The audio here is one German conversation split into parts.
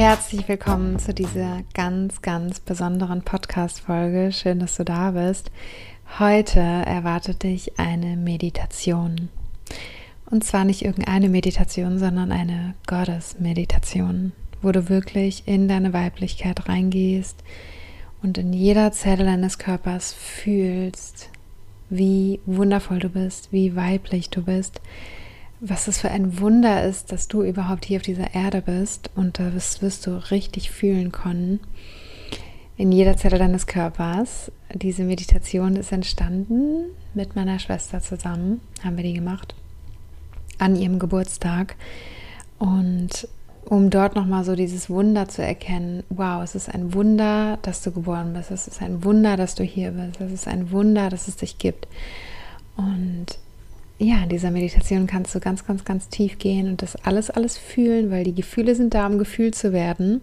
Herzlich willkommen zu dieser ganz, ganz besonderen Podcast-Folge. Schön, dass du da bist. Heute erwartet dich eine Meditation. Und zwar nicht irgendeine Meditation, sondern eine Gottes-Meditation, wo du wirklich in deine Weiblichkeit reingehst und in jeder Zelle deines Körpers fühlst, wie wundervoll du bist, wie weiblich du bist was es für ein Wunder ist, dass du überhaupt hier auf dieser Erde bist und das wirst du richtig fühlen können in jeder Zelle deines Körpers. Diese Meditation ist entstanden mit meiner Schwester zusammen, haben wir die gemacht an ihrem Geburtstag und um dort nochmal so dieses Wunder zu erkennen, wow, es ist ein Wunder, dass du geboren bist, es ist ein Wunder, dass du hier bist, es ist ein Wunder, dass es dich gibt. Und ja, in dieser Meditation kannst du ganz, ganz, ganz tief gehen und das alles, alles fühlen, weil die Gefühle sind da, um gefühlt zu werden.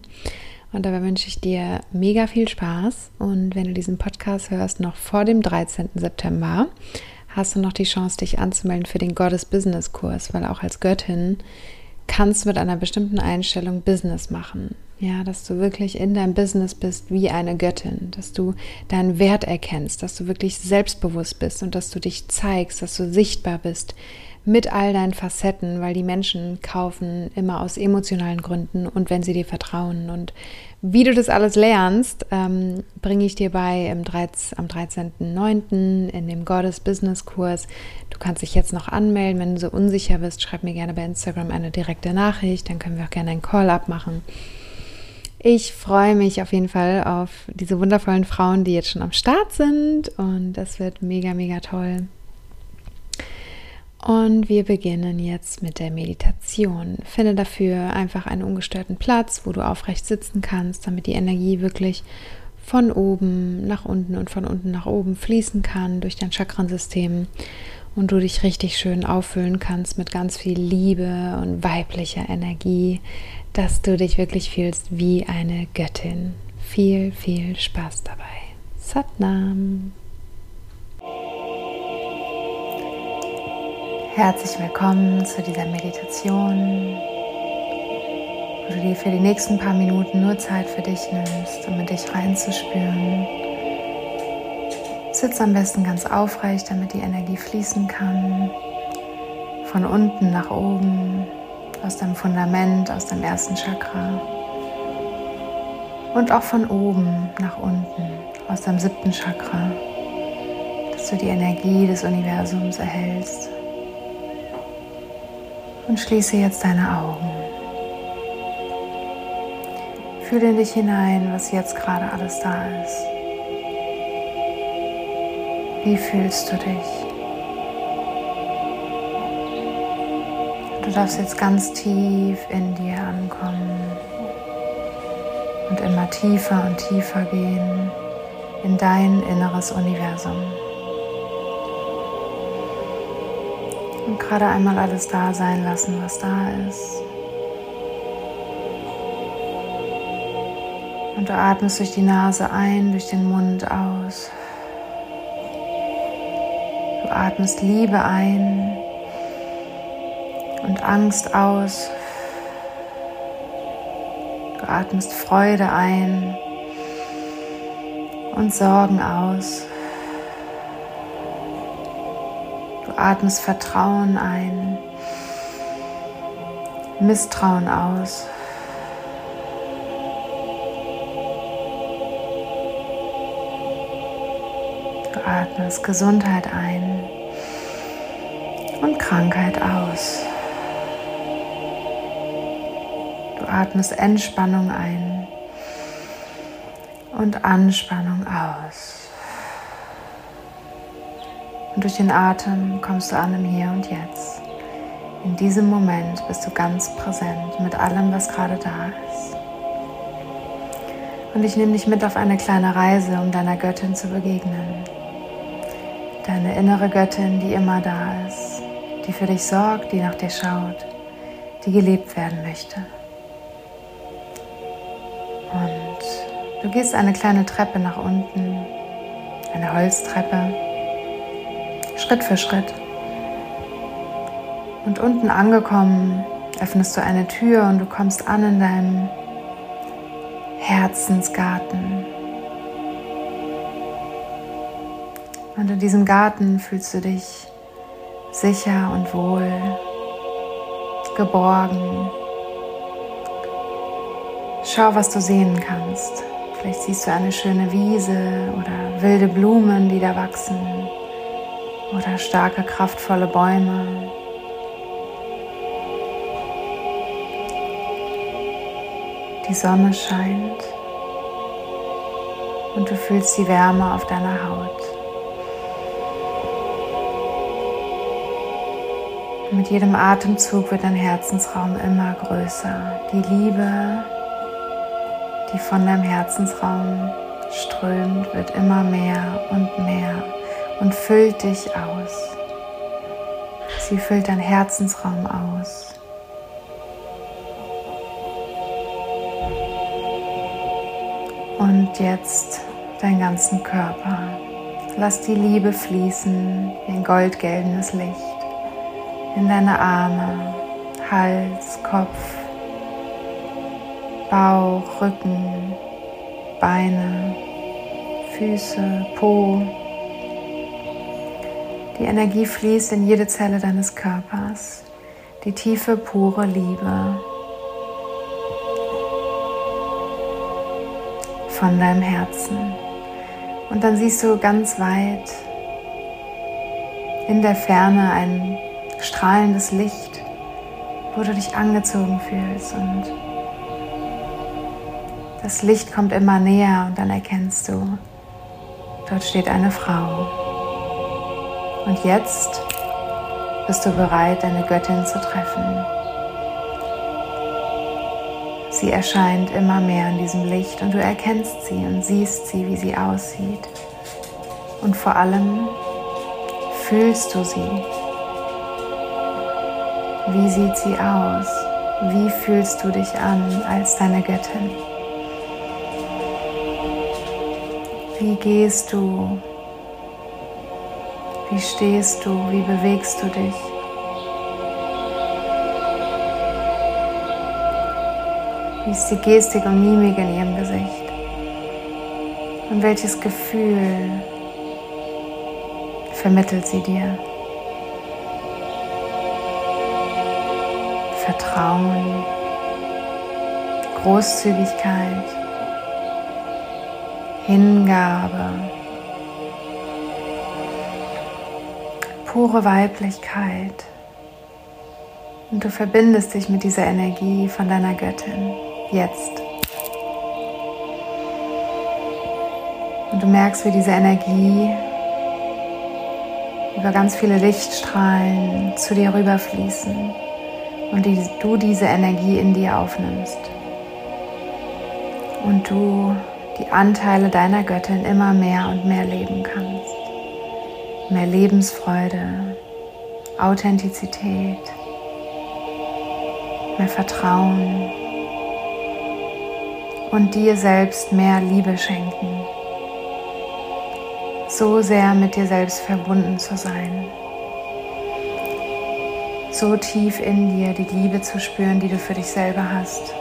Und dabei wünsche ich dir mega viel Spaß. Und wenn du diesen Podcast hörst, noch vor dem 13. September, hast du noch die Chance, dich anzumelden für den Goddess Business Kurs, weil auch als Göttin kannst mit einer bestimmten Einstellung Business machen. Ja, dass du wirklich in deinem Business bist wie eine Göttin, dass du deinen Wert erkennst, dass du wirklich selbstbewusst bist und dass du dich zeigst, dass du sichtbar bist mit all deinen Facetten, weil die Menschen kaufen immer aus emotionalen Gründen und wenn sie dir vertrauen. Und wie du das alles lernst, ähm, bringe ich dir bei im 13, am 13.09. in dem Goddess Business Kurs. Du kannst dich jetzt noch anmelden. Wenn du so unsicher bist, schreib mir gerne bei Instagram eine direkte Nachricht, dann können wir auch gerne einen Call abmachen. Ich freue mich auf jeden Fall auf diese wundervollen Frauen, die jetzt schon am Start sind und das wird mega, mega toll. Und wir beginnen jetzt mit der Meditation. Finde dafür einfach einen ungestörten Platz, wo du aufrecht sitzen kannst, damit die Energie wirklich von oben nach unten und von unten nach oben fließen kann durch dein Chakrensystem und du dich richtig schön auffüllen kannst mit ganz viel Liebe und weiblicher Energie, dass du dich wirklich fühlst wie eine Göttin. Viel, viel Spaß dabei. Satnam. Herzlich willkommen zu dieser Meditation, wo du dir für die nächsten paar Minuten nur Zeit für dich nimmst, um in dich reinzuspüren. Sitz am besten ganz aufrecht, damit die Energie fließen kann. Von unten nach oben, aus deinem Fundament, aus deinem ersten Chakra und auch von oben nach unten, aus deinem siebten Chakra, dass du die Energie des Universums erhältst. Und schließe jetzt deine Augen. Fühle in dich hinein, was jetzt gerade alles da ist. Wie fühlst du dich? Du darfst jetzt ganz tief in dir ankommen und immer tiefer und tiefer gehen in dein inneres Universum. Gerade einmal alles da sein lassen, was da ist. Und du atmest durch die Nase ein, durch den Mund aus. Du atmest Liebe ein und Angst aus. Du atmest Freude ein und Sorgen aus. Atmest Vertrauen ein, Misstrauen aus. Du atmest Gesundheit ein und Krankheit aus. atmest Entspannung ein und Anspannung aus. Und durch den Atem kommst du an im Hier und Jetzt. In diesem Moment bist du ganz präsent mit allem, was gerade da ist. Und ich nehme dich mit auf eine kleine Reise, um deiner Göttin zu begegnen. Deine innere Göttin, die immer da ist, die für dich sorgt, die nach dir schaut, die gelebt werden möchte. Und du gehst eine kleine Treppe nach unten, eine Holztreppe, Schritt für Schritt. Und unten angekommen, öffnest du eine Tür und du kommst an in deinem Herzensgarten. Und in diesem Garten fühlst du dich sicher und wohl, geborgen. Schau, was du sehen kannst. Vielleicht siehst du eine schöne Wiese oder wilde Blumen, die da wachsen oder starke, kraftvolle Bäume. Die Sonne scheint und du fühlst die Wärme auf deiner Haut. Mit jedem Atemzug wird dein Herzensraum immer größer. Die Liebe, die von deinem Herzensraum strömt, wird immer mehr und mehr und füllt dich aus. Sie füllt dein Herzensraum aus. Und jetzt deinen ganzen Körper. Lass die Liebe fließen wie ein goldgelbenes Licht in deine Arme, Hals, Kopf, Bauch, Rücken, Beine, Füße, Po. Die Energie fließt in jede Zelle deines Körpers. Die tiefe, pure Liebe von deinem Herzen. Und dann siehst du ganz weit in der Ferne ein strahlendes Licht, wo du dich angezogen fühlst. Und das Licht kommt immer näher und dann erkennst du, dort steht eine Frau. Und jetzt bist du bereit, deine Göttin zu treffen. Sie erscheint immer mehr in diesem Licht und du erkennst sie und siehst sie, wie sie aussieht. Und vor allem fühlst du sie. Wie sieht sie aus? Wie fühlst du dich an als deine Göttin? Wie gehst du? Wie stehst du? Wie bewegst du dich? Wie ist die Gestik und Mimik in ihrem Gesicht? Und welches Gefühl vermittelt sie dir? Vertrauen, Großzügigkeit, Hingabe, pure Weiblichkeit. Und du verbindest dich mit dieser Energie von deiner Göttin jetzt. Und du merkst, wie diese Energie über ganz viele Lichtstrahlen zu dir rüberfließen und die, du diese Energie in dir aufnimmst. Und du die Anteile deiner Göttin immer mehr und mehr leben kannst. Mehr Lebensfreude, Authentizität, mehr Vertrauen, und dir selbst mehr Liebe schenken. So sehr mit dir selbst verbunden zu sein. So tief in dir die Liebe zu spüren, die du für dich selber hast.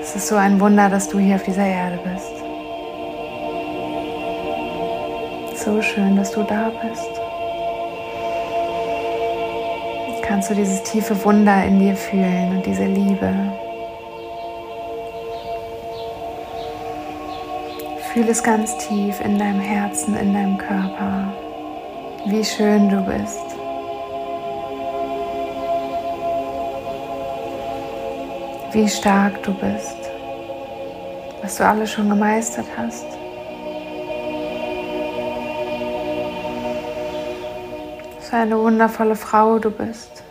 Es ist so ein Wunder, dass du hier auf dieser Erde bist. So schön, dass du da bist. kannst du dieses tiefe Wunder in dir fühlen und diese Liebe. Fühl es ganz tief in deinem Herzen, in deinem Körper, wie schön du bist. Wie stark du bist, was du alles schon gemeistert hast. Was eine wundervolle Frau du bist.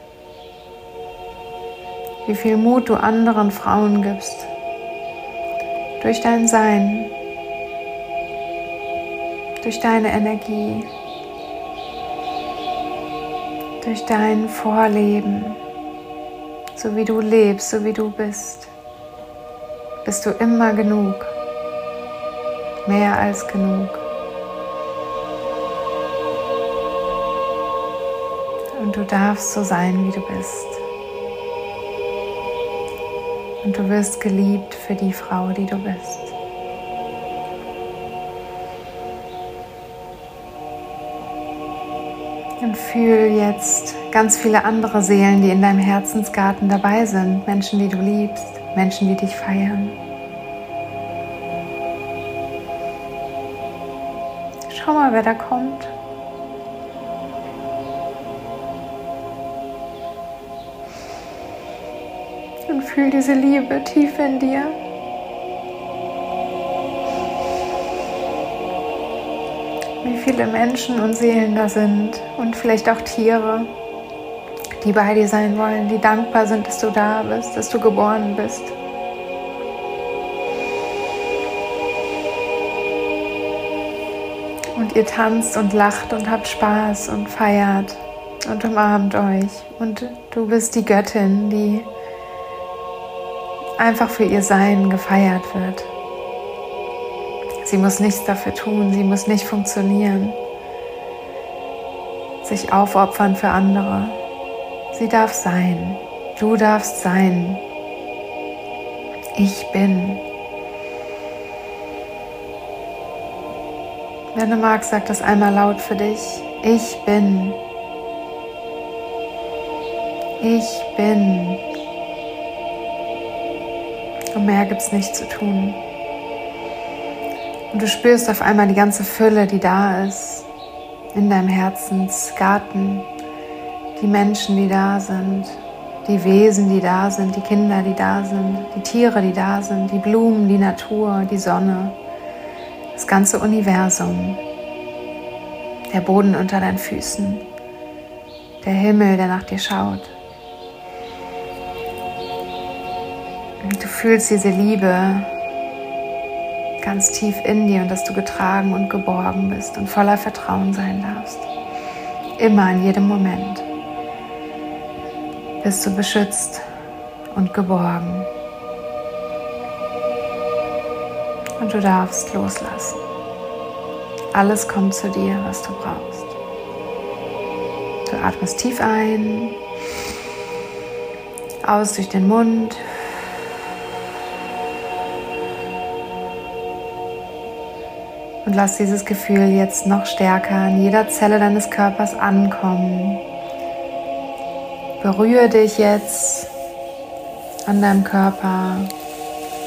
wie viel Mut du anderen Frauen gibst. Durch dein Sein, durch deine Energie, durch dein Vorleben, so wie du lebst, so wie du bist, bist du immer genug, mehr als genug. Du darfst so sein, wie du bist. Und du wirst geliebt für die Frau, die du bist. Und fühl jetzt ganz viele andere Seelen, die in deinem Herzensgarten dabei sind. Menschen, die du liebst, Menschen, die dich feiern. Schau mal, wer da kommt. Und fühl diese Liebe tief in dir. wie viele Menschen und Seelen da sind und vielleicht auch Tiere, die bei dir sein wollen, die dankbar sind, dass du da bist, dass du geboren bist. Und ihr tanzt und lacht und habt Spaß und feiert und umarmt euch. Und du bist die Göttin, die einfach für ihr Sein gefeiert wird. Sie muss nichts dafür tun, sie muss nicht funktionieren, sich aufopfern für andere. Sie darf sein, du darfst sein. Ich bin. Wenn du magst, sag das einmal laut für dich. Ich bin. Ich bin. Und mehr gibt es nicht zu tun. Und du spürst auf einmal die ganze Fülle, die da ist, in deinem Herzensgarten, die Menschen, die da sind, die Wesen, die da sind, die Kinder, die da sind, die Tiere, die da sind, die Blumen, die Natur, die Sonne, das ganze Universum, der Boden unter deinen Füßen, der Himmel, der nach dir schaut. Du fühlst diese Liebe, ganz tief in dir und dass du getragen und geborgen bist und voller Vertrauen sein darfst. Immer in jedem Moment bist du beschützt und geborgen. Und du darfst loslassen. Alles kommt zu dir, was du brauchst. Du atmest tief ein, aus durch den Mund. Und lass dieses Gefühl jetzt noch stärker in jeder Zelle deines Körpers ankommen. Berühre dich jetzt an deinem Körper.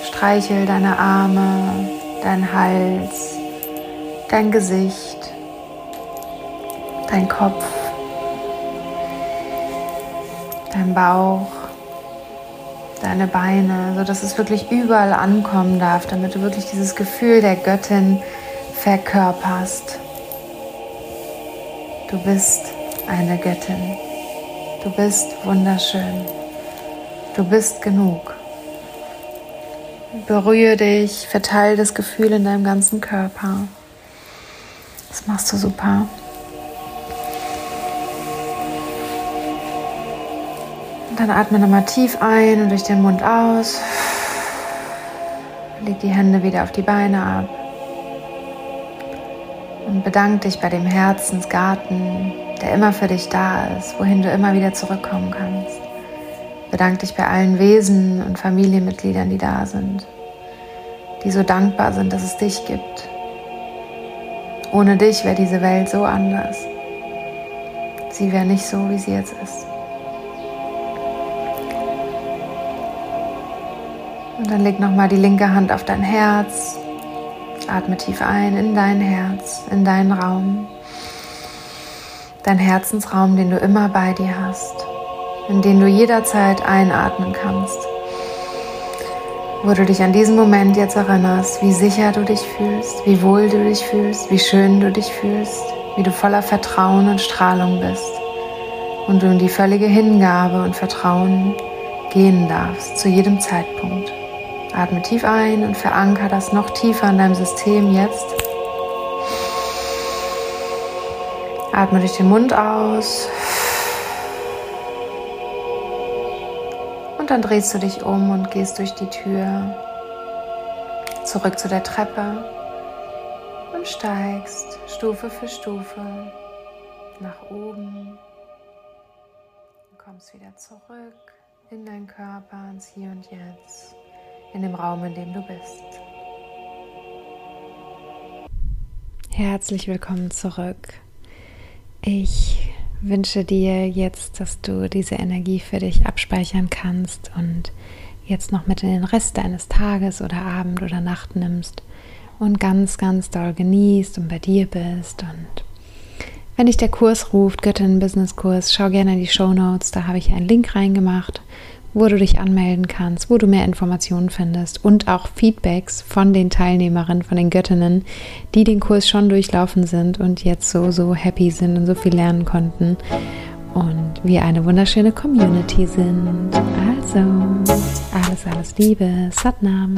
Streichel deine Arme, dein Hals, dein Gesicht, dein Kopf, dein Bauch, deine Beine, sodass es wirklich überall ankommen darf, damit du wirklich dieses Gefühl der Göttin verkörperst. Du bist eine Göttin. Du bist wunderschön. Du bist genug. Berühre dich, verteile das Gefühl in deinem ganzen Körper. Das machst du super. Und dann atme nochmal tief ein und durch den Mund aus. Leg die Hände wieder auf die Beine ab. Und bedank dich bei dem Herzensgarten, der immer für dich da ist, wohin du immer wieder zurückkommen kannst. Bedank dich bei allen Wesen und Familienmitgliedern, die da sind, die so dankbar sind, dass es dich gibt. Ohne dich wäre diese Welt so anders. Sie wäre nicht so, wie sie jetzt ist. Und dann leg nochmal die linke Hand auf dein Herz Atme tief ein in dein Herz, in deinen Raum. Dein Herzensraum, den du immer bei dir hast, in den du jederzeit einatmen kannst. Wo du dich an diesen Moment jetzt erinnerst, wie sicher du dich fühlst, wie wohl du dich fühlst, wie schön du dich fühlst, wie du voller Vertrauen und Strahlung bist und du in die völlige Hingabe und Vertrauen gehen darfst zu jedem Zeitpunkt. Atme tief ein und veranker das noch tiefer in deinem System jetzt. Atme durch den Mund aus. Und dann drehst du dich um und gehst durch die Tür zurück zu der Treppe und steigst Stufe für Stufe nach oben. Und kommst wieder zurück in deinen Körper, ins Hier und Jetzt, in dem Raum, in dem du bist. Herzlich willkommen zurück. Ich wünsche dir jetzt, dass du diese Energie für dich abspeichern kannst und jetzt noch mit in den Rest deines Tages oder Abend oder Nacht nimmst und ganz, ganz doll genießt und bei dir bist und wenn dich der Kurs ruft, Göttin Business Kurs, schau gerne in die Show Notes, da habe ich einen Link reingemacht, wo du dich anmelden kannst, wo du mehr Informationen findest und auch Feedbacks von den Teilnehmerinnen, von den Göttinnen, die den Kurs schon durchlaufen sind und jetzt so, so happy sind und so viel lernen konnten und wir eine wunderschöne Community sind. Also, alles, alles Liebe, Satnam.